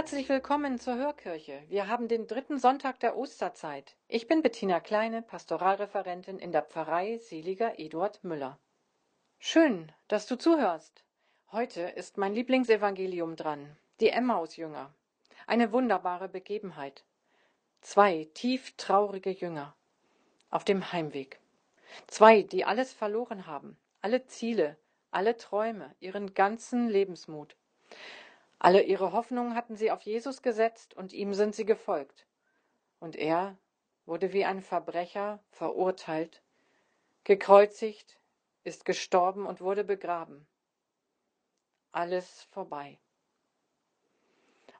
Herzlich willkommen zur Hörkirche. Wir haben den dritten Sonntag der Osterzeit. Ich bin Bettina Kleine, Pastoralreferentin in der Pfarrei Seliger Eduard Müller. Schön, dass du zuhörst. Heute ist mein Lieblingsevangelium dran, die Emmaus-Jünger. Eine wunderbare Begebenheit. Zwei tief traurige Jünger auf dem Heimweg. Zwei, die alles verloren haben, alle Ziele, alle Träume, ihren ganzen Lebensmut. Alle ihre Hoffnungen hatten sie auf Jesus gesetzt und ihm sind sie gefolgt. Und er wurde wie ein Verbrecher verurteilt, gekreuzigt, ist gestorben und wurde begraben. Alles vorbei.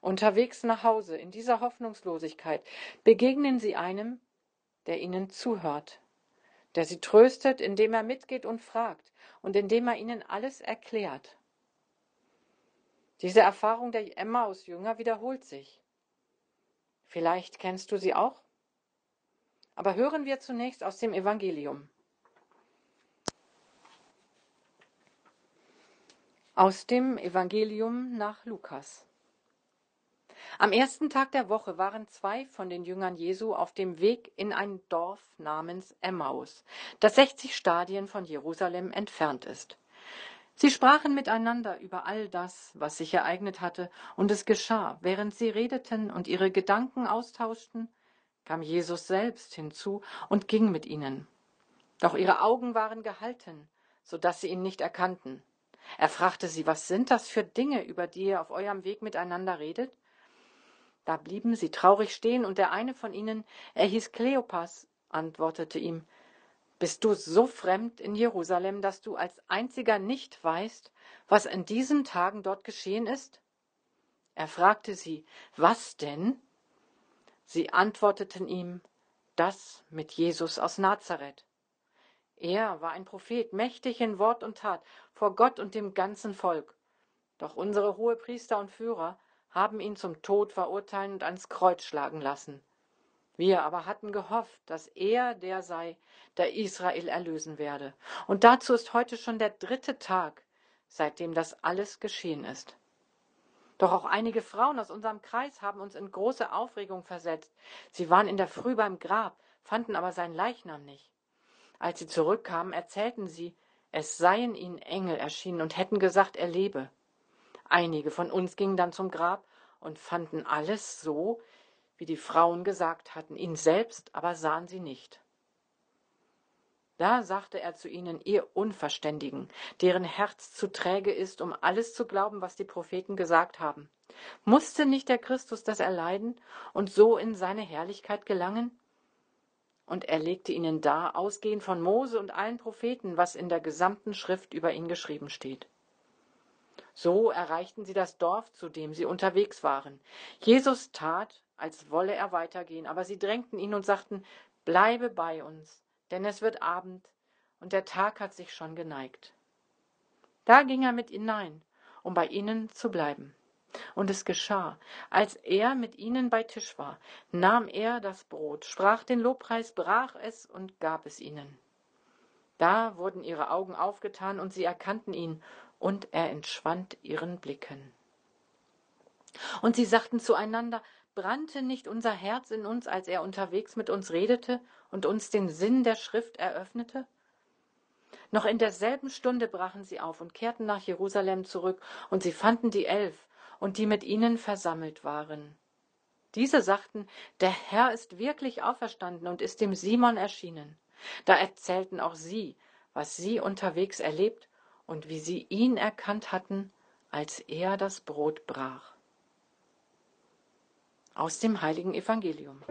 Unterwegs nach Hause in dieser Hoffnungslosigkeit begegnen sie einem, der ihnen zuhört, der sie tröstet, indem er mitgeht und fragt und indem er ihnen alles erklärt. Diese Erfahrung der Emmaus-Jünger wiederholt sich. Vielleicht kennst du sie auch? Aber hören wir zunächst aus dem Evangelium. Aus dem Evangelium nach Lukas. Am ersten Tag der Woche waren zwei von den Jüngern Jesu auf dem Weg in ein Dorf namens Emmaus, das 60 Stadien von Jerusalem entfernt ist. Sie sprachen miteinander über all das, was sich ereignet hatte, und es geschah, während sie redeten und ihre Gedanken austauschten, kam Jesus selbst hinzu und ging mit ihnen. Doch ihre Augen waren gehalten, so dass sie ihn nicht erkannten. Er fragte sie, was sind das für Dinge, über die ihr auf eurem Weg miteinander redet? Da blieben sie traurig stehen, und der eine von ihnen, er hieß Kleopas, antwortete ihm, bist du so fremd in Jerusalem, dass du als einziger nicht weißt, was in diesen Tagen dort geschehen ist? Er fragte sie, was denn? Sie antworteten ihm, das mit Jesus aus Nazareth. Er war ein Prophet, mächtig in Wort und Tat, vor Gott und dem ganzen Volk. Doch unsere Hohepriester und Führer haben ihn zum Tod verurteilen und ans Kreuz schlagen lassen. Wir aber hatten gehofft, dass er der sei, der Israel erlösen werde. Und dazu ist heute schon der dritte Tag, seitdem das alles geschehen ist. Doch auch einige Frauen aus unserem Kreis haben uns in große Aufregung versetzt. Sie waren in der Früh beim Grab, fanden aber seinen Leichnam nicht. Als sie zurückkamen, erzählten sie, es seien ihnen Engel erschienen und hätten gesagt, er lebe. Einige von uns gingen dann zum Grab und fanden alles so, wie die Frauen gesagt hatten, ihn selbst aber sahen sie nicht. Da sagte er zu ihnen, ihr Unverständigen, deren Herz zu träge ist, um alles zu glauben, was die Propheten gesagt haben. Musste nicht der Christus das erleiden und so in seine Herrlichkeit gelangen? Und er legte ihnen dar, ausgehend von Mose und allen Propheten, was in der gesamten Schrift über ihn geschrieben steht. So erreichten sie das Dorf, zu dem sie unterwegs waren. Jesus tat, als wolle er weitergehen, aber sie drängten ihn und sagten, bleibe bei uns, denn es wird Abend und der Tag hat sich schon geneigt. Da ging er mit hinein, um bei ihnen zu bleiben. Und es geschah, als er mit ihnen bei Tisch war, nahm er das Brot, sprach den Lobpreis, brach es und gab es ihnen. Da wurden ihre Augen aufgetan und sie erkannten ihn, und er entschwand ihren Blicken. Und sie sagten zueinander, brannte nicht unser Herz in uns, als er unterwegs mit uns redete und uns den Sinn der Schrift eröffnete? Noch in derselben Stunde brachen sie auf und kehrten nach Jerusalem zurück, und sie fanden die Elf und die mit ihnen versammelt waren. Diese sagten, der Herr ist wirklich auferstanden und ist dem Simon erschienen. Da erzählten auch sie, was sie unterwegs erlebt und wie sie ihn erkannt hatten, als er das Brot brach aus dem heiligen Evangelium.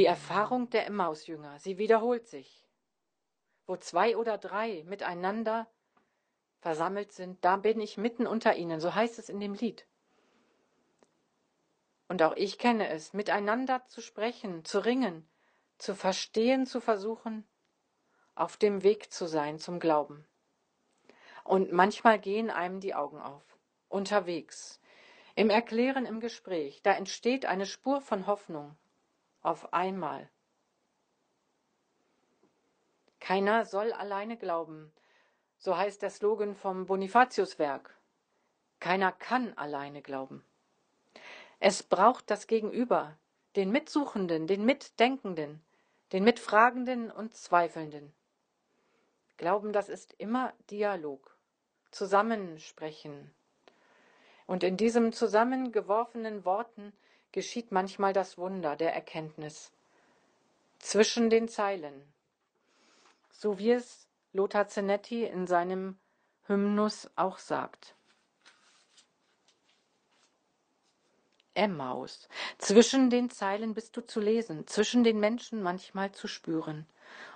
Die Erfahrung der Emmausjünger, sie wiederholt sich. Wo zwei oder drei miteinander versammelt sind, da bin ich mitten unter ihnen, so heißt es in dem Lied. Und auch ich kenne es, miteinander zu sprechen, zu ringen, zu verstehen, zu versuchen, auf dem Weg zu sein zum Glauben. Und manchmal gehen einem die Augen auf, unterwegs, im Erklären, im Gespräch, da entsteht eine Spur von Hoffnung, auf einmal. Keiner soll alleine glauben, so heißt der Slogan vom Bonifatiuswerk. Keiner kann alleine glauben. Es braucht das Gegenüber, den Mitsuchenden, den Mitdenkenden, den Mitfragenden und Zweifelnden. Glauben, das ist immer Dialog, Zusammensprechen. Und in diesem zusammengeworfenen Worten geschieht manchmal das Wunder der Erkenntnis. Zwischen den Zeilen. So wie es Lothar Zenetti in seinem Hymnus auch sagt. Emmaus. Zwischen den Zeilen bist du zu lesen, zwischen den Menschen manchmal zu spüren.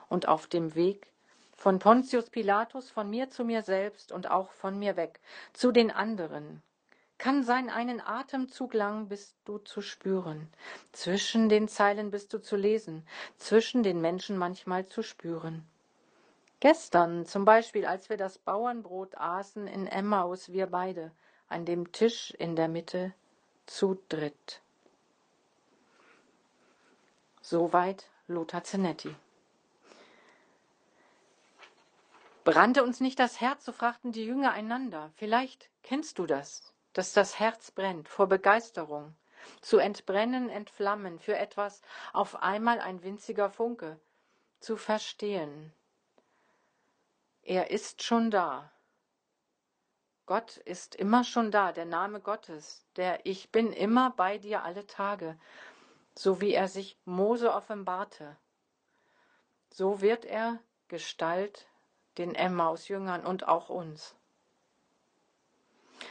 Und auf dem Weg von Pontius Pilatus, von mir zu mir selbst und auch von mir weg, zu den anderen. Kann sein, einen Atemzug lang bist du zu spüren. Zwischen den Zeilen bist du zu lesen, zwischen den Menschen manchmal zu spüren. Gestern zum Beispiel, als wir das Bauernbrot aßen in Emmaus, wir beide, an dem Tisch in der Mitte, zu dritt. Soweit Lothar Zenetti. Brannte uns nicht das Herz, so fragten die Jünger einander. Vielleicht kennst du das, dass das Herz brennt vor Begeisterung, zu entbrennen, entflammen, für etwas auf einmal ein winziger Funke, zu verstehen, er ist schon da. Gott ist immer schon da, der Name Gottes, der Ich bin immer bei dir alle Tage, so wie er sich Mose offenbarte. So wird er Gestalt den Emmaus-Jüngern und auch uns.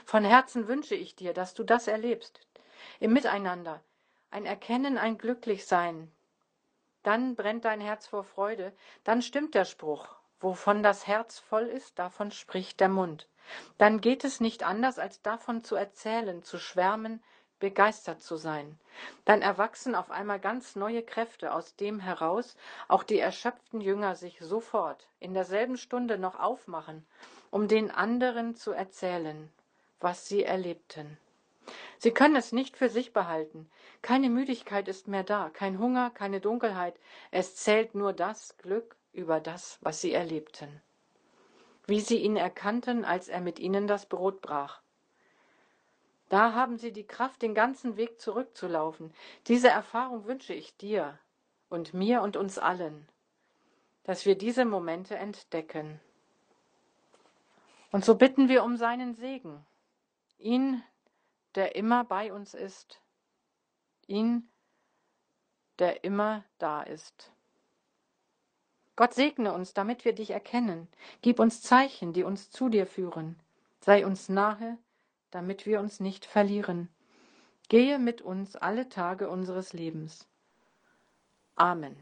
Von Herzen wünsche ich dir, dass du das erlebst, im Miteinander, ein Erkennen, ein Glücklichsein. Dann brennt dein Herz vor Freude, dann stimmt der Spruch, Wovon das Herz voll ist, davon spricht der Mund. Dann geht es nicht anders, als davon zu erzählen, zu schwärmen, begeistert zu sein. Dann erwachsen auf einmal ganz neue Kräfte, aus dem heraus auch die erschöpften Jünger sich sofort in derselben Stunde noch aufmachen, um den anderen zu erzählen, was sie erlebten. Sie können es nicht für sich behalten. Keine Müdigkeit ist mehr da, kein Hunger, keine Dunkelheit. Es zählt nur das Glück, über das, was sie erlebten, wie sie ihn erkannten, als er mit ihnen das Brot brach. Da haben sie die Kraft, den ganzen Weg zurückzulaufen. Diese Erfahrung wünsche ich dir und mir und uns allen, dass wir diese Momente entdecken. Und so bitten wir um seinen Segen, ihn, der immer bei uns ist, ihn, der immer da ist. Gott segne uns, damit wir dich erkennen. Gib uns Zeichen, die uns zu dir führen. Sei uns nahe, damit wir uns nicht verlieren. Gehe mit uns alle Tage unseres Lebens. Amen.